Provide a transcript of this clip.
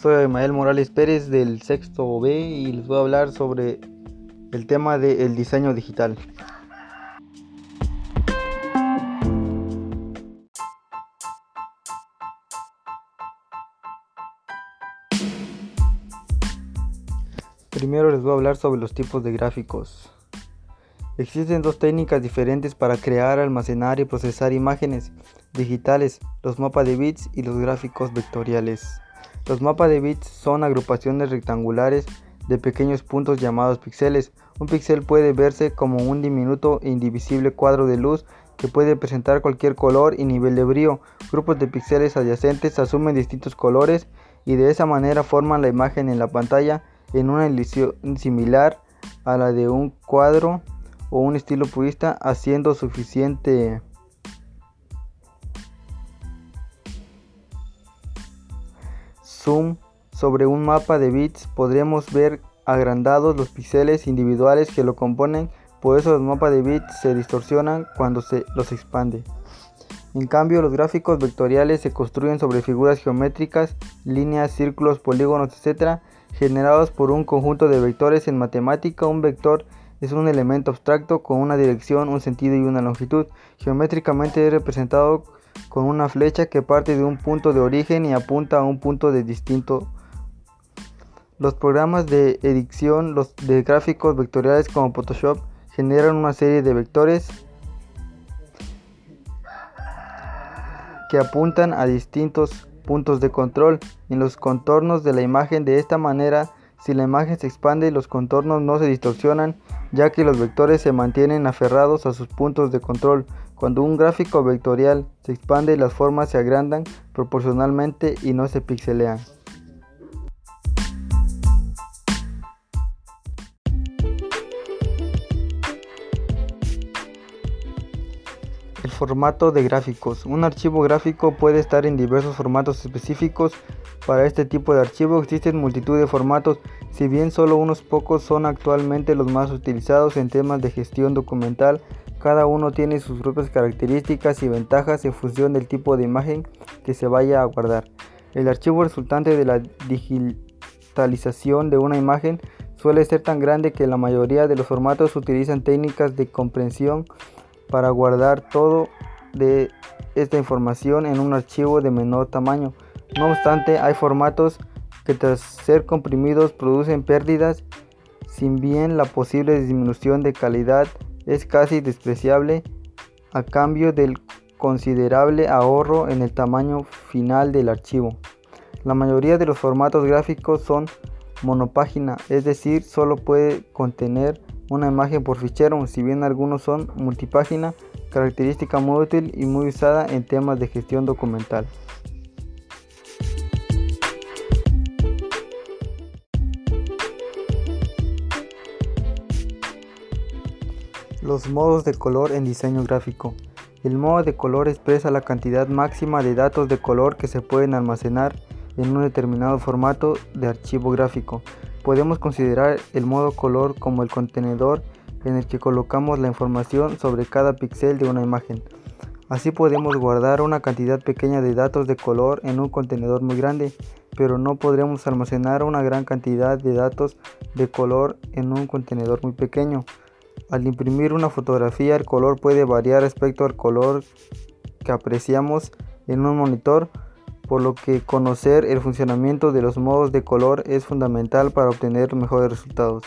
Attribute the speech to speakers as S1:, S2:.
S1: Soy Mael Morales Pérez del sexto B y les voy a hablar sobre el tema del diseño digital. Primero les voy a hablar sobre los tipos de gráficos. Existen dos técnicas diferentes para crear, almacenar y procesar imágenes digitales, los mapas de bits y los gráficos vectoriales. Los mapas de bits son agrupaciones rectangulares de pequeños puntos llamados píxeles. Un píxel puede verse como un diminuto e indivisible cuadro de luz que puede presentar cualquier color y nivel de brillo. Grupos de píxeles adyacentes asumen distintos colores y de esa manera forman la imagen en la pantalla en una ilusión similar a la de un cuadro o un estilo purista haciendo suficiente zoom sobre un mapa de bits podremos ver agrandados los píxeles individuales que lo componen, por eso los mapas de bits se distorsionan cuando se los expande. En cambio, los gráficos vectoriales se construyen sobre figuras geométricas, líneas, círculos, polígonos, etc., generados por un conjunto de vectores en matemática. Un vector es un elemento abstracto con una dirección, un sentido y una longitud. Geométricamente es representado con una flecha que parte de un punto de origen y apunta a un punto de distinto. Los programas de edición de gráficos vectoriales como Photoshop generan una serie de vectores que apuntan a distintos puntos de control en los contornos de la imagen. De esta manera, si la imagen se expande, los contornos no se distorsionan, ya que los vectores se mantienen aferrados a sus puntos de control. Cuando un gráfico vectorial se expande, las formas se agrandan proporcionalmente y no se pixelean. El formato de gráficos. Un archivo gráfico puede estar en diversos formatos específicos. Para este tipo de archivo existen multitud de formatos, si bien solo unos pocos son actualmente los más utilizados en temas de gestión documental cada uno tiene sus propias características y ventajas en función del tipo de imagen que se vaya a guardar. El archivo resultante de la digitalización de una imagen suele ser tan grande que la mayoría de los formatos utilizan técnicas de comprensión para guardar todo de esta información en un archivo de menor tamaño. No obstante, hay formatos que tras ser comprimidos producen pérdidas, sin bien la posible disminución de calidad es casi despreciable a cambio del considerable ahorro en el tamaño final del archivo. La mayoría de los formatos gráficos son monopágina, es decir, solo puede contener una imagen por fichero, si bien algunos son multipágina, característica muy útil y muy usada en temas de gestión documental. Los modos de color en diseño gráfico. El modo de color expresa la cantidad máxima de datos de color que se pueden almacenar en un determinado formato de archivo gráfico. Podemos considerar el modo color como el contenedor en el que colocamos la información sobre cada píxel de una imagen. Así podemos guardar una cantidad pequeña de datos de color en un contenedor muy grande, pero no podremos almacenar una gran cantidad de datos de color en un contenedor muy pequeño. Al imprimir una fotografía el color puede variar respecto al color que apreciamos en un monitor, por lo que conocer el funcionamiento de los modos de color es fundamental para obtener mejores resultados.